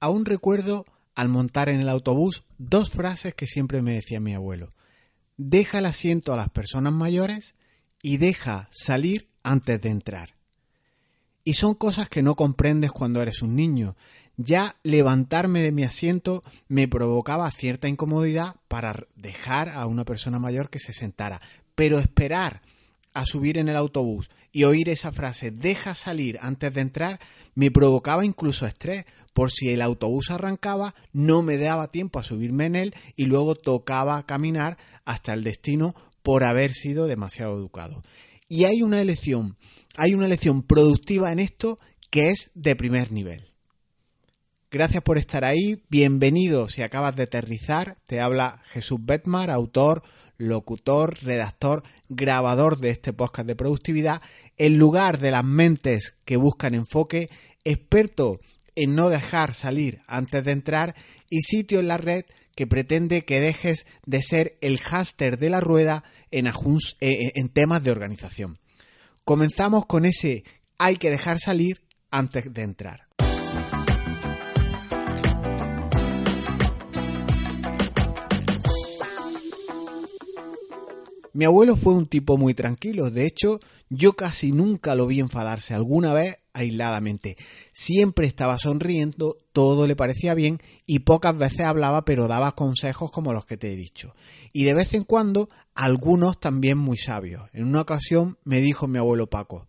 aún recuerdo al montar en el autobús dos frases que siempre me decía mi abuelo. Deja el asiento a las personas mayores y deja salir antes de entrar. Y son cosas que no comprendes cuando eres un niño. Ya levantarme de mi asiento me provocaba cierta incomodidad para dejar a una persona mayor que se sentara. Pero esperar a subir en el autobús y oír esa frase deja salir antes de entrar me provocaba incluso estrés por si el autobús arrancaba no me daba tiempo a subirme en él y luego tocaba caminar hasta el destino por haber sido demasiado educado. Y hay una elección, hay una lección productiva en esto que es de primer nivel. Gracias por estar ahí, bienvenido si acabas de aterrizar, te habla Jesús Betmar, autor, locutor, redactor, grabador de este podcast de productividad, en lugar de las mentes que buscan enfoque, experto en no dejar salir antes de entrar y sitio en la red que pretende que dejes de ser el háster de la rueda en, eh, eh, en temas de organización. Comenzamos con ese hay que dejar salir antes de entrar. Mi abuelo fue un tipo muy tranquilo, de hecho yo casi nunca lo vi enfadarse alguna vez aisladamente. Siempre estaba sonriendo, todo le parecía bien y pocas veces hablaba pero daba consejos como los que te he dicho. Y de vez en cuando algunos también muy sabios. En una ocasión me dijo mi abuelo Paco,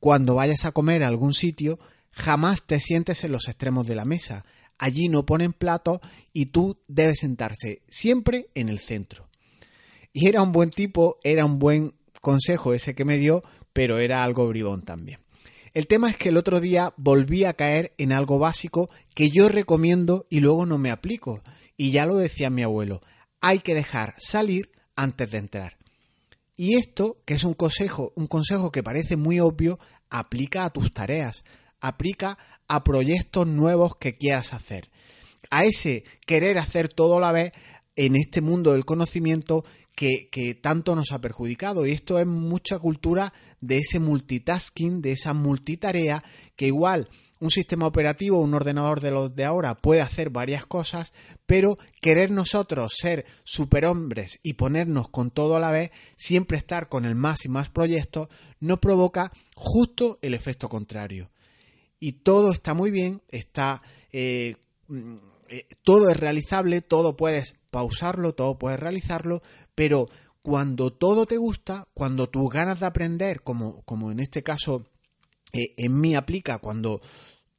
cuando vayas a comer a algún sitio, jamás te sientes en los extremos de la mesa. Allí no ponen platos y tú debes sentarse siempre en el centro. Y era un buen tipo, era un buen consejo ese que me dio, pero era algo bribón también. El tema es que el otro día volví a caer en algo básico que yo recomiendo y luego no me aplico. Y ya lo decía mi abuelo, hay que dejar salir antes de entrar. Y esto, que es un consejo, un consejo que parece muy obvio, aplica a tus tareas, aplica a proyectos nuevos que quieras hacer. A ese querer hacer todo a la vez en este mundo del conocimiento que, tanto nos ha perjudicado. Y esto es mucha cultura de ese multitasking, de esa multitarea, que igual un sistema operativo, un ordenador de los de ahora puede hacer varias cosas, pero querer nosotros ser superhombres y ponernos con todo a la vez, siempre estar con el más y más proyectos, nos provoca justo el efecto contrario. Y todo está muy bien, está eh, eh, todo es realizable, todo puedes pausarlo, todo puedes realizarlo, pero cuando todo te gusta, cuando tus ganas de aprender, como, como en este caso eh, en mí aplica, cuando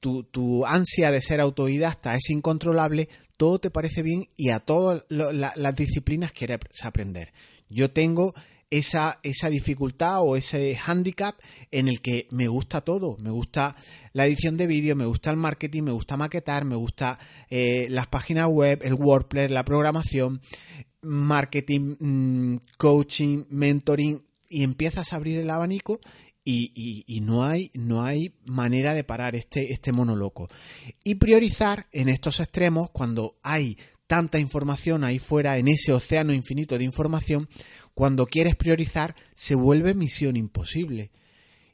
tu, tu, ansia de ser autodidacta es incontrolable, todo te parece bien y a todas las disciplinas quieres aprender. Yo tengo esa, esa dificultad o ese handicap en el que me gusta todo, me gusta la edición de vídeo, me gusta el marketing, me gusta maquetar, me gusta eh, las páginas web, el WordPress, la programación, marketing, mm, coaching, mentoring, y empiezas a abrir el abanico y, no, hay, no hay manera de parar este, este mono loco. Y priorizar en estos extremos, cuando hay tanta información ahí fuera, en ese océano infinito de información, cuando quieres priorizar, se vuelve misión imposible.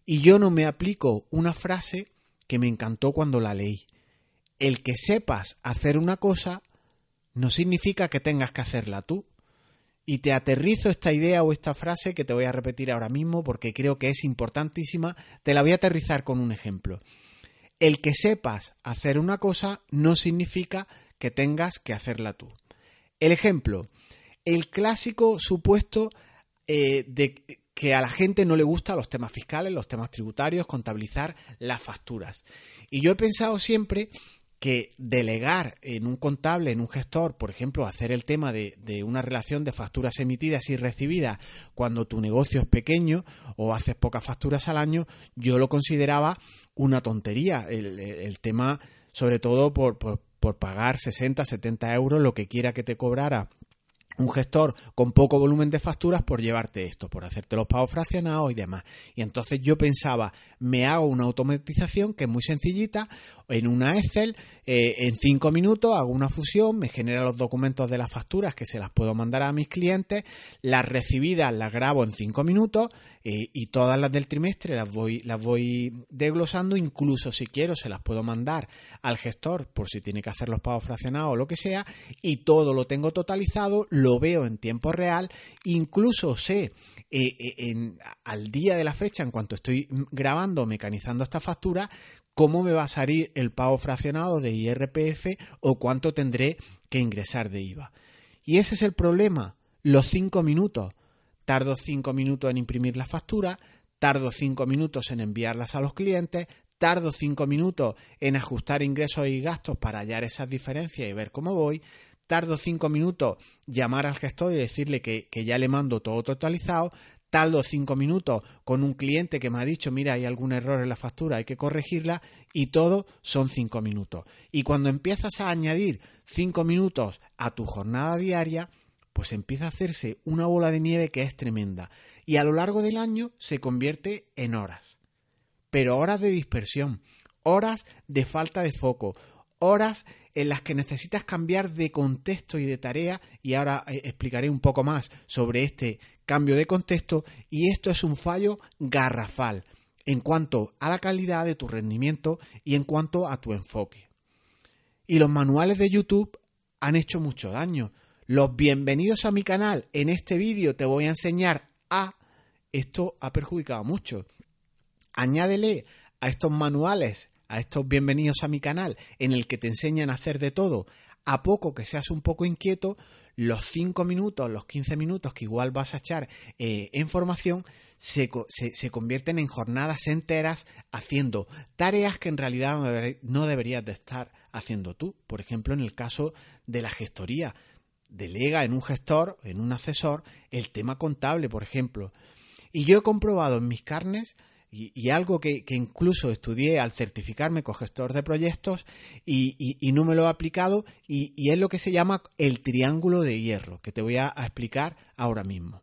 Y yo no me aplico una frase que me encantó cuando la leí. El que sepas hacer una cosa no significa que tengas que hacerla tú. Y te aterrizo esta idea o esta frase que te voy a repetir ahora mismo porque creo que es importantísima. Te la voy a aterrizar con un ejemplo. El que sepas hacer una cosa no significa que tengas que hacerla tú. El ejemplo, el clásico supuesto eh, de que a la gente no le gustan los temas fiscales, los temas tributarios, contabilizar las facturas. Y yo he pensado siempre que delegar en un contable, en un gestor, por ejemplo, hacer el tema de, una relación de facturas emitidas y recibidas cuando tu negocio es pequeño o haces pocas facturas al año, yo lo consideraba una tontería. El, tema, sobre todo por, por, por pagar 60, 70 euros, lo que quiera que te cobrara un gestor con poco volumen de facturas por llevarte esto, por hacerte los pagos fraccionados y demás. Y entonces yo pensaba, me hago una automatización que es muy sencillita, en una Excel, eh, en cinco minutos hago una fusión, me genera los documentos de las facturas que se las puedo mandar a mis clientes, las recibidas las grabo en cinco minutos, eh, y todas las del trimestre las voy, las voy desglosando, incluso si quiero se las puedo mandar al gestor por si tiene que hacer los pagos fraccionados o lo que sea, y todo lo tengo totalizado, lo veo en tiempo real, incluso sé eh, eh, al día de la fecha, en cuanto estoy grabando, mecanizando esta factura, cómo me va a salir el pago fraccionado de IRPF o cuánto tendré que ingresar de IVA. Y ese es el problema, los cinco minutos tardo cinco minutos en imprimir la factura, tardo cinco minutos en enviarlas a los clientes, tardo cinco minutos en ajustar ingresos y gastos para hallar esas diferencias y ver cómo voy, tardo cinco minutos llamar al gestor y decirle que, ya le mando todo totalizado, tardo cinco minutos con un cliente que me ha dicho, mira, hay algún error en la factura, hay que corregirla, y todo son cinco minutos. Y cuando empiezas a añadir cinco minutos a tu jornada diaria, pues empieza a hacerse una bola de nieve que es tremenda y a lo largo del año se convierte en horas. Pero horas de dispersión, horas de falta de foco, horas en las que necesitas cambiar de contexto y de tarea y ahora eh, explicaré un poco más sobre este cambio de contexto y esto es un fallo garrafal en cuanto a la calidad de tu rendimiento y en cuanto a tu enfoque. Y los manuales de YouTube han hecho mucho daño los bienvenidos a mi canal. En este vídeo te voy a enseñar a... Esto ha perjudicado mucho. Añádele a estos manuales, a estos bienvenidos a mi canal, en el que te enseñan a hacer de todo, a poco que seas un poco inquieto, los 5 minutos, los 15 minutos que igual vas a echar eh, en formación, se, se, convierten en jornadas enteras haciendo tareas que en realidad no deberías de estar haciendo tú. Por ejemplo, en el caso de la gestoría delega en un gestor, en un asesor, el tema contable, por ejemplo. Y yo he comprobado en mis carnes, y, algo que, incluso estudié al certificarme con gestor de proyectos y, no me lo he aplicado, y, es lo que se llama el triángulo de hierro, que te voy a explicar ahora mismo.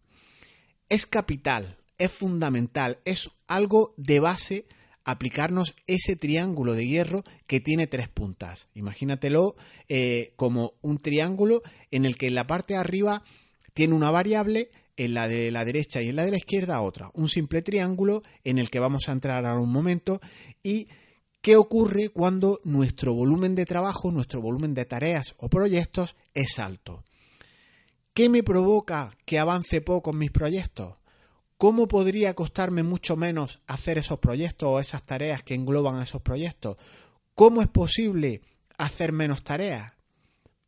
Es capital, es fundamental, es algo de base aplicarnos ese triángulo de hierro que tiene tres puntas. Imagínatelo eh, como un triángulo en el que en la parte de arriba tiene una variable, en la de la derecha y en la de la izquierda otra. Un simple triángulo en el que vamos a entrar ahora un momento y qué ocurre cuando nuestro volumen de trabajo, nuestro volumen de tareas o proyectos es alto. ¿Qué me provoca que avance poco en mis proyectos? ¿Cómo podría costarme mucho menos hacer esos proyectos o esas tareas que engloban esos proyectos? ¿Cómo es posible hacer menos tareas?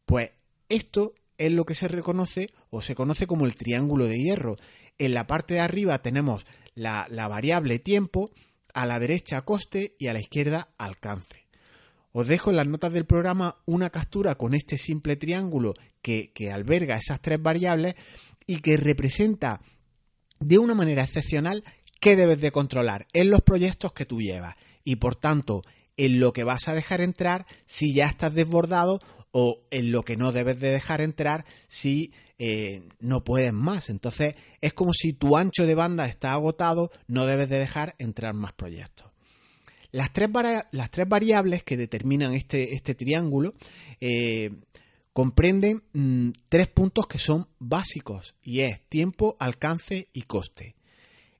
Pues esto es lo que se reconoce o se conoce como el triángulo de hierro. En la parte de arriba tenemos la, variable tiempo, a la derecha coste y a la izquierda alcance. Os dejo en las notas del programa una captura con este simple triángulo que, que alberga esas tres variables y que representa de una manera excepcional qué debes de controlar en los proyectos que tú llevas y por tanto en lo que vas a dejar entrar si ya estás desbordado o en lo que no debes de dejar entrar si eh, no puedes más. Entonces es como si tu ancho de banda está agotado, no debes de dejar entrar más proyectos. Las tres, las tres variables que determinan este, este triángulo eh, comprenden mm, tres puntos que son básicos y es tiempo, alcance y coste.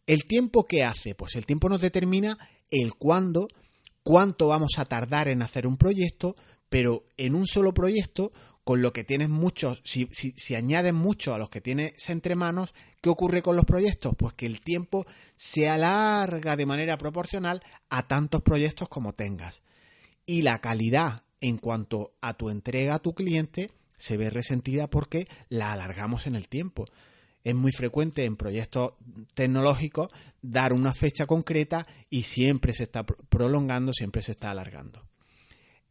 ¿El tiempo qué hace? Pues el tiempo nos determina el cuándo, cuánto vamos a tardar en hacer un proyecto, pero en un solo proyecto, con lo que tienes muchos, si, si, si añades mucho a los que tienes entre manos, ¿qué ocurre con los proyectos? Pues que el tiempo se alarga de manera proporcional a tantos proyectos como tengas. Y la calidad en cuanto a tu entrega a tu cliente se ve resentida porque la alargamos en el tiempo. Es muy frecuente en proyectos tecnológicos dar una fecha concreta y siempre se está prolongando, siempre se está alargando.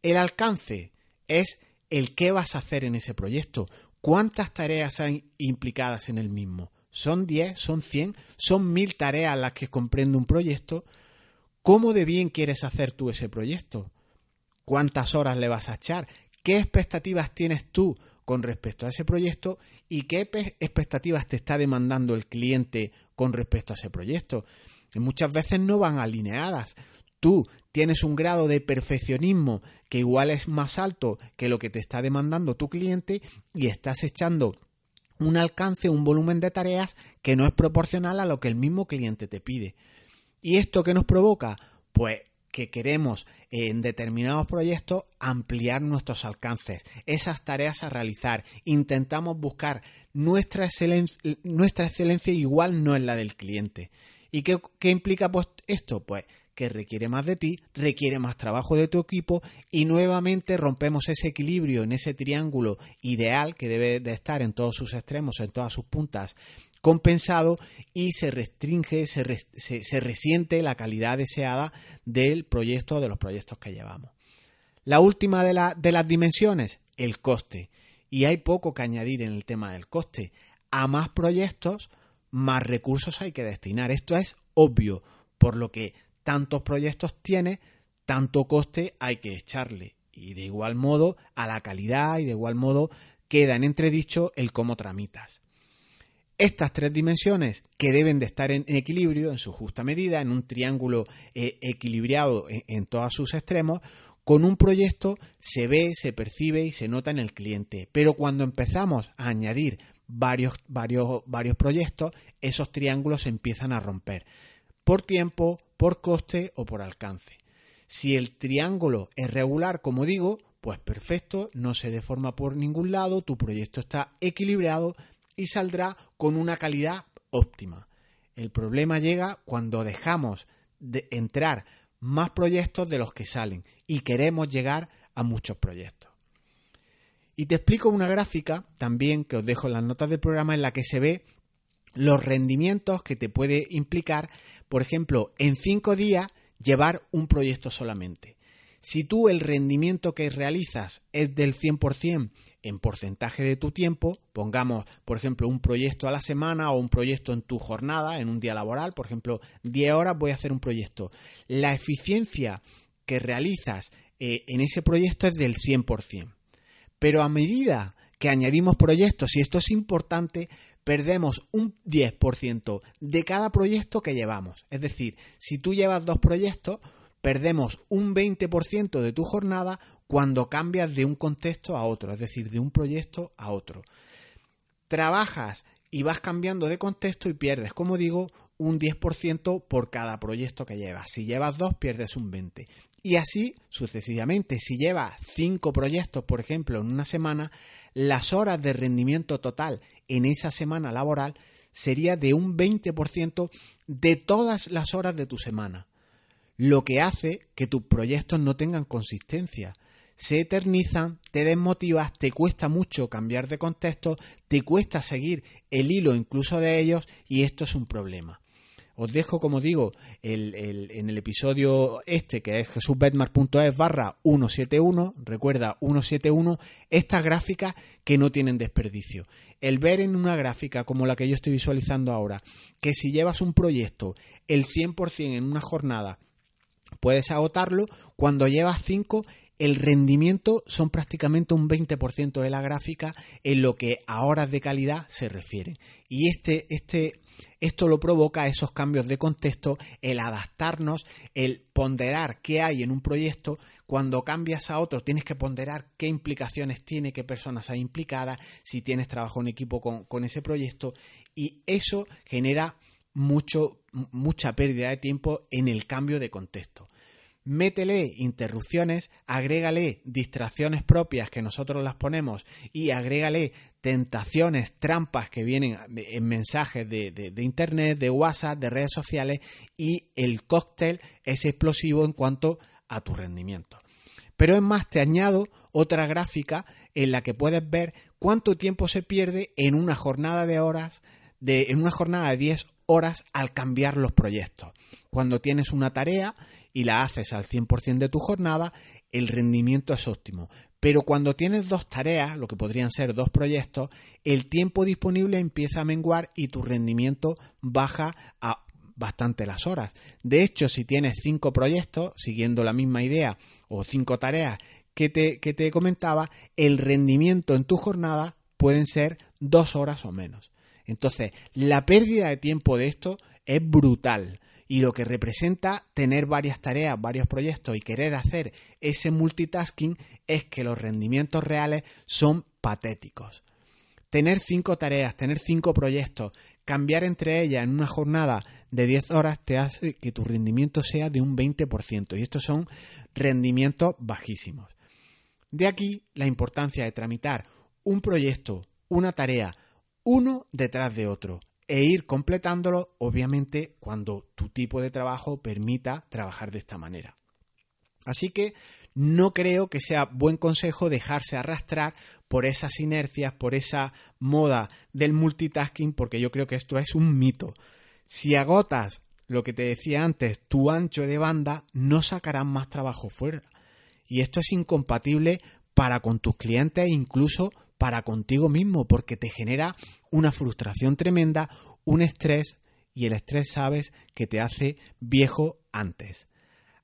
El alcance es el qué vas a hacer en ese proyecto, cuántas tareas hay implicadas en el mismo. ¿Son 10? ¿Son 100? ¿Son 1000 tareas las que comprende un proyecto? ¿Cómo de bien quieres hacer tú ese proyecto? cuántas horas le vas a echar, qué expectativas tienes tú con respecto a ese proyecto y qué expectativas te está demandando el cliente con respecto a ese proyecto. muchas veces no van alineadas. Tú tienes un grado de perfeccionismo que igual es más alto que lo que te está demandando tu cliente y estás echando un alcance, un volumen de tareas que no es proporcional a lo que el mismo cliente te pide. ¿Y esto qué nos provoca? Pues que queremos en determinados proyectos ampliar nuestros alcances, esas tareas a realizar. Intentamos buscar nuestra excelencia, nuestra excelencia igual no es la del cliente. ¿Y qué, qué implica pues, esto? Pues que requiere más de ti, requiere más trabajo de tu equipo y nuevamente rompemos ese equilibrio en ese triángulo ideal que debe de estar en todos sus extremos, en todas sus puntas, compensado y se restringe, se, se, resiente la calidad deseada del proyecto de los proyectos que llevamos. La última de, de las dimensiones, el coste. Y hay poco que añadir en el tema del coste. A más proyectos, más recursos hay que destinar. Esto es obvio, por lo que tantos proyectos tiene, tanto coste hay que echarle. Y de igual modo a la calidad y de igual modo queda en entredicho el cómo tramitas. Estas tres dimensiones que deben de estar en, equilibrio, en su justa medida, en un triángulo eh, equilibrado en, todos sus extremos, con un proyecto se ve, se percibe y se nota en el cliente. Pero cuando empezamos a añadir varios, varios, varios proyectos, esos triángulos empiezan a romper por tiempo, por coste o por alcance. Si el triángulo es regular, como digo, pues perfecto, no se deforma por ningún lado, tu proyecto está equilibrado y saldrá con una calidad óptima. El problema llega cuando dejamos de entrar más proyectos de los que salen y queremos llegar a muchos proyectos. Y te explico una gráfica también que os dejo en las notas del programa en la que se ve los rendimientos que te puede implicar por ejemplo, en cinco días llevar un proyecto solamente. Si tú el rendimiento que realizas es del 100% en porcentaje de tu tiempo, pongamos, por ejemplo, un proyecto a la semana o un proyecto en tu jornada, en un día laboral, por ejemplo, 10 horas voy a hacer un proyecto. La eficiencia que realizas eh, en ese proyecto es del 100%. Pero a medida que añadimos proyectos, y esto es importante, perdemos un 10% de cada proyecto que llevamos. Es decir, si tú llevas dos proyectos, perdemos un 20% de tu jornada cuando cambias de un contexto a otro, es decir, de un proyecto a otro. Trabajas y vas cambiando de contexto y pierdes, como digo, un 10% por cada proyecto que llevas. Si llevas dos, pierdes un 20%. Y así sucesivamente. Si llevas cinco proyectos, por ejemplo, en una semana, las horas de rendimiento total en esa semana laboral sería de un 20% de todas las horas de tu semana, lo que hace que tus proyectos no tengan consistencia. Se eternizan, te desmotivas, te cuesta mucho cambiar de contexto, te cuesta seguir el hilo incluso de ellos y esto es un problema. Os dejo, como digo, el, en el episodio este, que es jesusbetmar.es barra 171, recuerda 171, estas gráficas que no tienen desperdicio. El ver en una gráfica como la que yo estoy visualizando ahora, que si llevas un proyecto el 100% en una jornada, puedes agotarlo, cuando llevas 5 el rendimiento son prácticamente un 20% de la gráfica en lo que a horas de calidad se refiere. Y este, este, esto lo provoca esos cambios de contexto, el adaptarnos, el ponderar qué hay en un proyecto. Cuando cambias a otro, tienes que ponderar qué implicaciones tiene, qué personas hay implicadas, si tienes trabajo en equipo con, con ese proyecto. Y eso genera mucho, mucha pérdida de tiempo en el cambio de contexto métele interrupciones, agrégale distracciones propias que nosotros las ponemos y agrégale tentaciones, trampas que vienen en mensajes de, Internet, de WhatsApp, de redes sociales y el cóctel es explosivo en cuanto a tu rendimiento. Pero es más, te añado otra gráfica en la que puedes ver cuánto tiempo se pierde en una jornada de horas, de, en una jornada de 10 horas al cambiar los proyectos. Cuando tienes una tarea y la haces al 100% de tu jornada, el rendimiento es óptimo. Pero cuando tienes dos tareas, lo que podrían ser dos proyectos, el tiempo disponible empieza a menguar y tu rendimiento baja a bastante las horas. De hecho, si tienes cinco proyectos, siguiendo la misma idea, o cinco tareas que te, que te comentaba, el rendimiento en tu jornada pueden ser dos horas o menos. Entonces, la pérdida de tiempo de esto es brutal y lo que representa tener varias tareas, varios proyectos y querer hacer ese multitasking es que los rendimientos reales son patéticos. tener cinco tareas, tener cinco proyectos, cambiar entre ellas en una jornada de 10 horas te hace que tu rendimiento sea de un 20% y estos son rendimientos bajísimos. De aquí la importancia de tramitar un proyecto, una tarea, uno detrás de otro e ir completándolo, obviamente, cuando tu tipo de trabajo permita trabajar de esta manera. Así que no creo que sea buen consejo dejarse arrastrar por esas inercias, por esa moda del multitasking, porque yo creo que esto es un mito. Si agotas lo que te decía antes, tu ancho de banda, no sacarán más trabajo fuera. Y esto es incompatible para con tus clientes e incluso para contigo mismo, porque te genera una frustración tremenda, un estrés, y el estrés sabes que te hace viejo antes.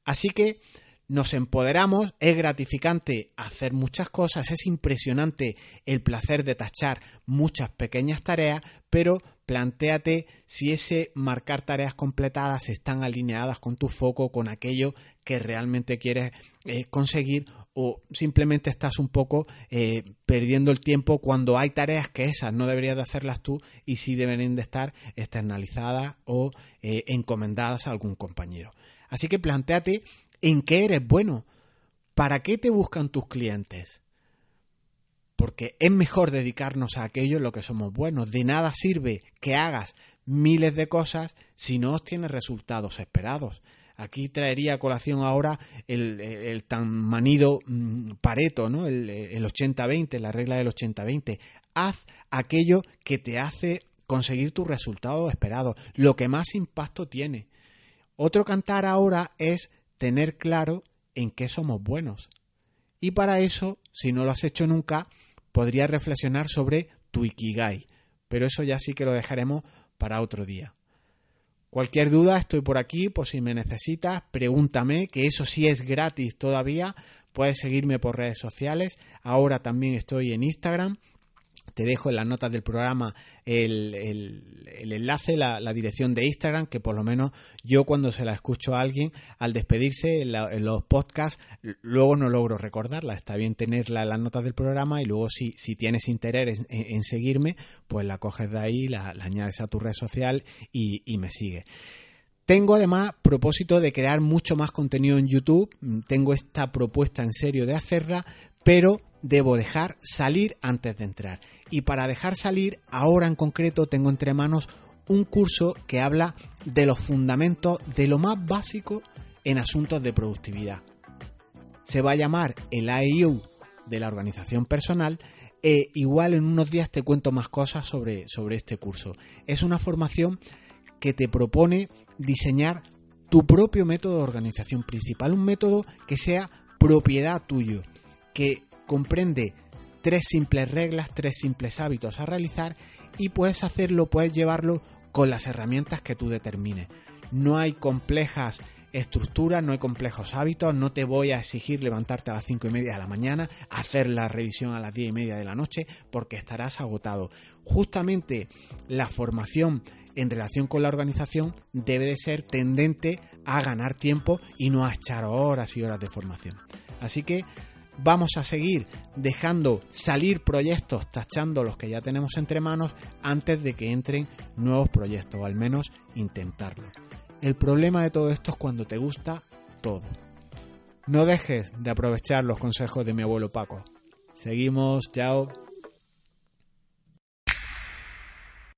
Así que nos empoderamos, es gratificante hacer muchas cosas, es impresionante el placer de tachar muchas pequeñas tareas, pero plantéate si ese marcar tareas completadas están alineadas con tu foco, con aquello que realmente quieres eh, conseguir o simplemente estás un poco eh, perdiendo el tiempo cuando hay tareas que esas no deberías de hacerlas tú y sí deben de estar externalizadas o eh, encomendadas a algún compañero. Así que planteate en qué eres bueno, para qué te buscan tus clientes. Porque es mejor dedicarnos a aquello en lo que somos buenos. De nada sirve que hagas miles de cosas si no obtienes resultados esperados. Aquí traería a colación ahora el, tan manido mm, Pareto, ¿no? el, el 80-20, la regla del 80-20. Haz aquello que te hace conseguir tus resultados esperados, lo que más impacto tiene. Otro cantar ahora es tener claro en qué somos buenos. Y para eso, si no lo has hecho nunca, podrías reflexionar sobre tu Ikigai, pero eso ya sí que lo dejaremos para otro día. Cualquier duda, estoy por aquí, por si me necesitas, pregúntame, que eso sí es gratis todavía. Puedes seguirme por redes sociales. Ahora también estoy en Instagram. Te dejo en las notas del programa el, enlace, la, dirección de Instagram, que por lo menos yo cuando se la escucho a alguien, al despedirse en, los podcasts, luego no logro recordarla. Está bien tenerla en las notas del programa y luego si, si tienes interés en, seguirme, pues la coges de ahí, la, añades a tu red social y, y me sigues. Tengo además propósito de crear mucho más contenido en YouTube. Tengo esta propuesta en serio de hacerla, pero debo dejar salir antes de entrar. Y para dejar salir, ahora en concreto tengo entre manos un curso que habla de los fundamentos de lo más básico en asuntos de productividad. Se va a llamar el IU de la organización personal e igual en unos días te cuento más cosas sobre, sobre este curso. Es una formación que te propone diseñar tu propio método de organización principal, un método que sea propiedad tuyo, que comprende tres simples reglas, tres simples hábitos a realizar y puedes hacerlo, puedes llevarlo con las herramientas que tú determines. No hay complejas estructuras, no hay complejos hábitos, no te voy a exigir levantarte a las cinco y media de la mañana, hacer la revisión a las diez y media de la noche, porque estarás agotado. Justamente la formación en relación con la organización debe de ser tendente a ganar tiempo y no a echar horas y horas de formación. Así que vamos a seguir dejando salir proyectos, tachando los que ya tenemos entre manos antes de que entren nuevos proyectos, o al menos intentarlo. El problema de todo esto es cuando te gusta todo. No dejes de aprovechar los consejos de mi abuelo Paco. Seguimos, chao.